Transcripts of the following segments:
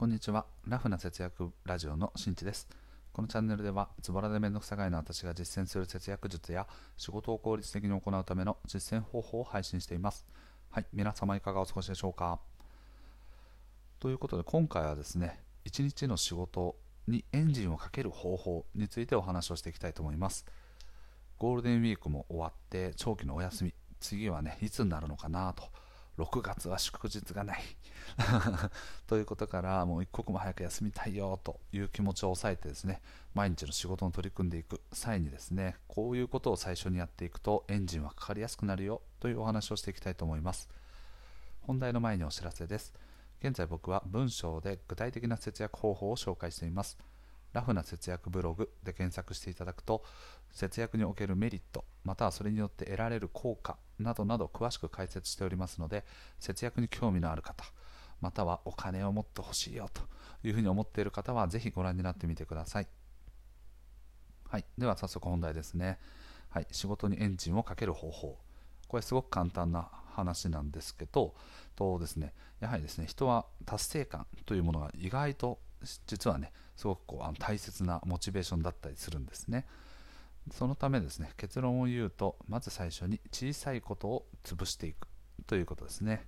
こんにちは。ラフな節約ラジオのしんちです。このチャンネルでは、ズボラでめんどくさがいの私が実践する節約術や仕事を効率的に行うための実践方法を配信しています。はい、皆様いかがお過ごしでしょうか？ということで、今回はですね、一日の仕事にエンジンをかける方法についてお話をしていきたいと思います。ゴールデンウィークも終わって、長期のお休み、次はね、いつになるのかなと。6月は祝日がない。ということからもう一刻も早く休みたいよという気持ちを抑えてですね毎日の仕事に取り組んでいく際にですねこういうことを最初にやっていくとエンジンはかかりやすくなるよというお話をしていきたいと思います。本題の前にお知らせです。現在僕は文章で具体的な節約方法を紹介しています。ラフな節約ブログで検索していただくと節約におけるメリットまたはそれによって得られる効果などなど詳しく解説しておりますので節約に興味のある方またはお金を持ってほしいよというふうに思っている方はぜひご覧になってみてください。はい。では早速本題ですね。はい。仕事にエンジンをかける方法。これすごく簡単な話なんですけどとですねやはりですね人は達成感というものが意外と実はねすごくこうあの大切なモチベーションだったりするんですね。そのためですね結論を言うとまず最初に小さいことを潰していくということですね。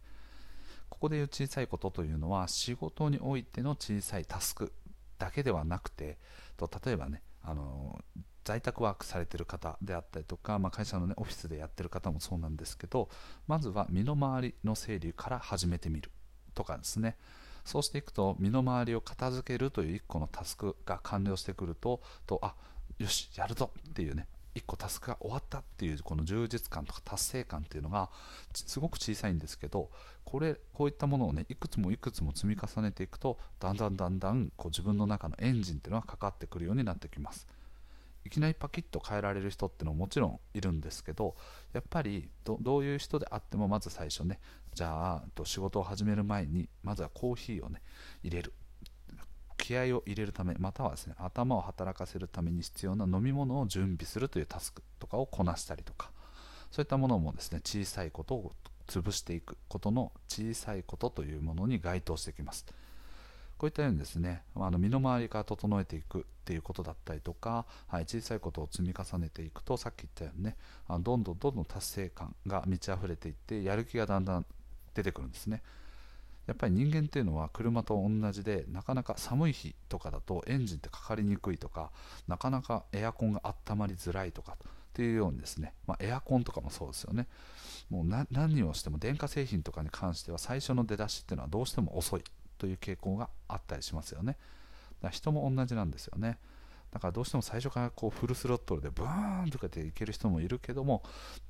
ここで言う小さいことというのは仕事においての小さいタスクだけではなくてと例えばねあの在宅ワークされてる方であったりとか、まあ、会社の、ね、オフィスでやってる方もそうなんですけどまずは身の回りの整理から始めてみるとかですね。そうしていくと身の回りを片付けるという1個のタスクが完了してくるととあよしやるぞっていうね1個タスクが終わったっていうこの充実感とか達成感っていうのがすごく小さいんですけどこれこういったものをねいくつもいくつも積み重ねていくとだんだんだんだんこう自分の中のエンジンっていうのがかかってくるようになってきます。いきなりパキッと変えられる人っていうのももちろんいるんですけどやっぱりどういう人であってもまず最初ねじゃあ仕事を始める前にまずはコーヒーをね入れる。気合を入れるためまたはですね頭を働かせるために必要な飲み物を準備するというタスクとかをこなしたりとかそういったものもですね小さいことを潰していくことの小さいことというものに該当してきます。こういったようにですねあの身の回りから整えていくっていうことだったりとか、はい、小さいことを積み重ねていくとさっき言ったようにねあのどんどんどんどん達成感が満ち溢れていってやる気がだんだん出てくるんですね。やっぱり人間っていうのは車と同じでなかなか寒い日とかだとエンジンってかかりにくいとかなかなかエアコンが温まりづらいとかっていうようにですね、まあ、エアコンとかもそうですよね。もう何をしても電化製品とかに関しては最初の出だしっていうのはどうしても遅い。という傾向があったりしますよね。だから人も同じなんですよね。だからどうしても最初からこうフルスロットルでブーンとかでいける人もいるけども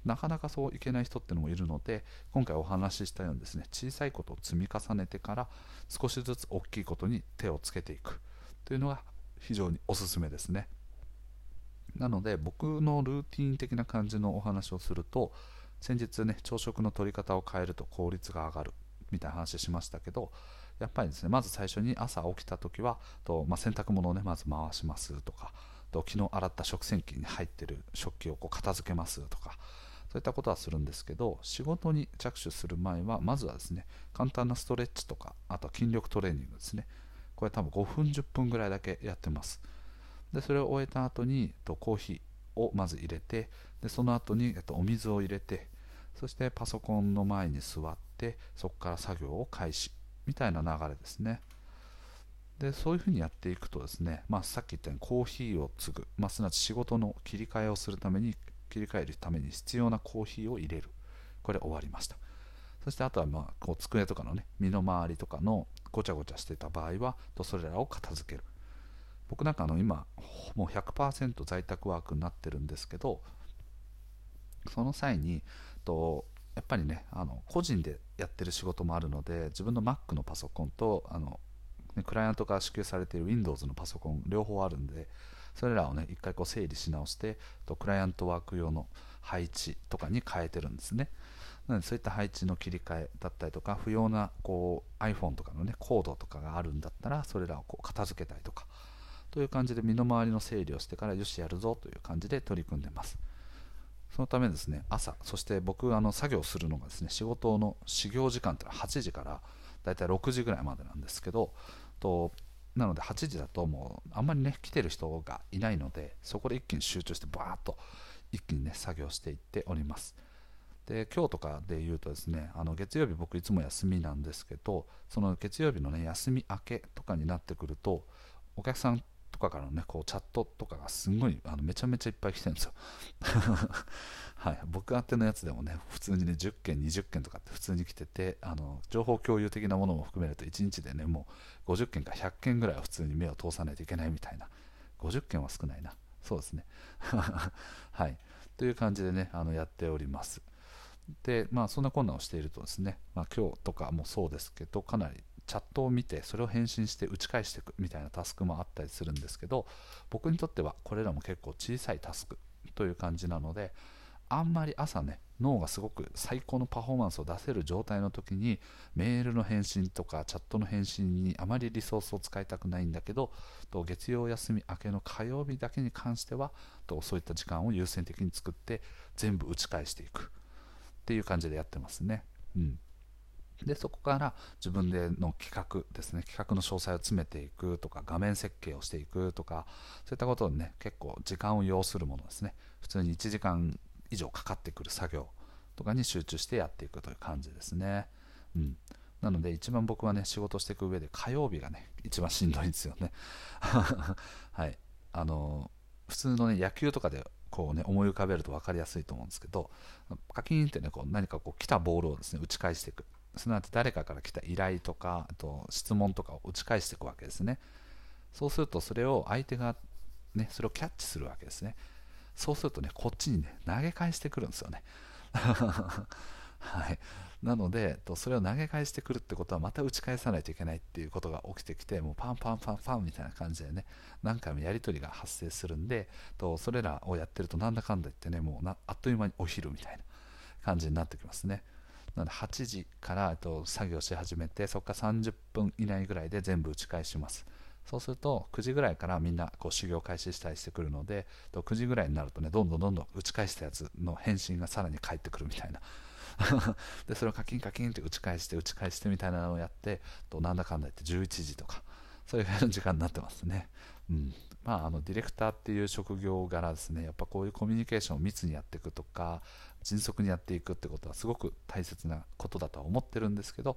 なかなかそういけない人ってのもいるので今回お話ししたようにですね小さいことを積み重ねてから少しずつ大きいことに手をつけていく。というのが非常におすすめですね。なので僕のルーティン的な感じのお話をすると先日ね朝食の取り方を変えると効率が上がるみたいな話しましたけどやっぱりですねまず最初に朝起きた時はと、まあ、洗濯物をねまず回しますとかと昨日洗った食洗機に入ってる食器をこう片付けますとかそういったことはするんですけど仕事に着手する前はまずはですね簡単なストレッチとかあとは筋力トレーニングですね。これ多分5分10分ぐらいだけやってます。でそれを終えた後にとコーヒーをまず入れてでその後にとお水を入れてそしてパソコンの前に座ってそこから作業を開始。みたいな流れですね。でそういうふうにやっていくとですね、まあ、さっき言ったようにコーヒーを継ぐ、まあ、すなわち仕事の切り替えをするために切り替えるために必要なコーヒーを入れる。これ終わりました。そしてあとはまあこう机とかのね身の回りとかのごちゃごちゃしてた場合はとそれらを片付ける。僕なんかあの今もう100%在宅ワークになってるんですけどその際にとやっぱりねあの個人でやってる仕事もあるので自分の Mac のパソコンとあの、クライアントから支給されている Windows のパソコン両方あるんでそれらをね一回こう整理し直してとクライアントワーク用の配置とかに変えてるんですね。なのでそういった配置の切り替えだったりとか不要なこう iPhone とかのねコードとかがあるんだったらそれらをこう片付けたりとかという感じで身の回りの整理をしてからよしやるぞという感じで取り組んでます。そのためですね、朝、そして僕、あの作業するのがですね、仕事の始業時間というのは8時からだいたい6時ぐらいまでなんですけど、となので8時だともうあんまりね来てる人がいないのでそこで一気に集中してバーッと一気にね作業していっております。で今日とかで言うとですねあの月曜日僕いつも休みなんですけどその月曜日のね休み明けとかになってくるとお客さんかからのねこうチャットとかがすごいあのめちゃめちゃいっぱい来てるんですよ。はい、僕宛てのやつでもね普通にね10件20件とかって普通に来ててあの情報共有的なものも含めると1日でねもう50件か100件ぐらいは普通に目を通さないといけないみたいな。50件は少ないな。そうですね。はい。という感じでねあのやっております。でまあそんな困難をしているとですね、まあ、今日とかもそうですけどかなりチャットを見てそれを返信して打ち返していくみたいなタスクもあったりするんですけど僕にとってはこれらも結構小さいタスクという感じなのであんまり朝ね脳がすごく最高のパフォーマンスを出せる状態の時にメールの返信とかチャットの返信にあまりリソースを使いたくないんだけどと月曜休み明けの火曜日だけに関してはとそういった時間を優先的に作って全部打ち返していくっていう感じでやってますね。うんでそこから自分での企画ですね企画の詳細を詰めていくとか画面設計をしていくとかそういったことにね結構時間を要するものですね普通に1時間以上かかってくる作業とかに集中してやっていくという感じですね。うん、なので一番僕はね仕事していく上で火曜日がね一番しんどいんですよね。はいあの普通のね野球とかでこうね思い浮かべると分かりやすいと思うんですけどカキーンってねこう何かこう来たボールをですね打ち返していくすなわち誰かから来た依頼とかあと質問とかを打ち返していくわけですね。そうするとそれを相手がねそれをキャッチするわけですね。そうするとね、こっちにね、投げ返してくるんですよね。はい、なのでそれを投げ返してくるってことはまた打ち返さないといけないっていうことが起きてきてもうパンパンパンパンみたいな感じでね何回もやり取りが発生するんでとそれらをやってるとなんだかんだ言ってねもうあっという間にお昼みたいな感じになってきますね。なので8時からと作業し始めてそこから30分以内ぐらいで全部打ち返します。そうすると9時ぐらいからみんなこう修行開始したりしてくるので9時ぐらいになるとねどんどんどんどん打ち返したやつの返信がさらに返ってくるみたいな。でそれをカキンカキンって打ち返して打ち返してみたいなのをやってとなんだかんだ言って11時とかそういう時間になってますね、うん。まあ、あのディレクターっていう職業柄ですね。やっぱこういうコミュニケーションを密にやっていくとか迅速にやっていくってことはすごく大切なことだとは思ってるんですけど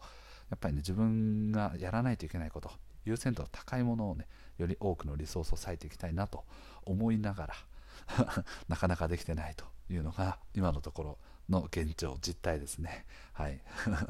やっぱりね自分がやらないといけないこと優先度の高いものをねより多くのリソースを割いていきたいなと思いながら なかなかできてないというのが今のところの現状実態ですね。はい、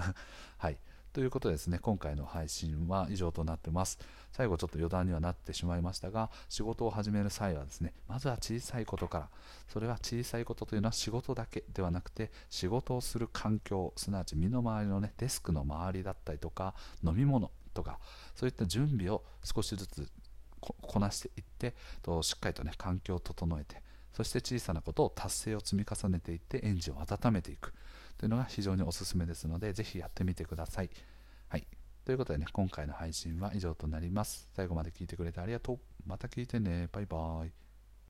はい。ということですね、今回の配信は以上となってます。最後ちょっと余談にはなってしまいましたが、仕事を始める際はですね、まずは小さいことから、それは小さいことというのは仕事だけではなくて、仕事をする環境、すなわち身の回りのね、デスクの周りだったりとか、飲み物とか、そういった準備を少しずつこなしていってとしっかりとね環境を整えてそして小さなことを達成を積み重ねていってエンジンを温めていくというのが非常におすすめですのでぜひやってみてください。はい、ということでね今回の配信は以上となります。最後まで聞いてくれてありがとう。また聞いてね。バイバーイ。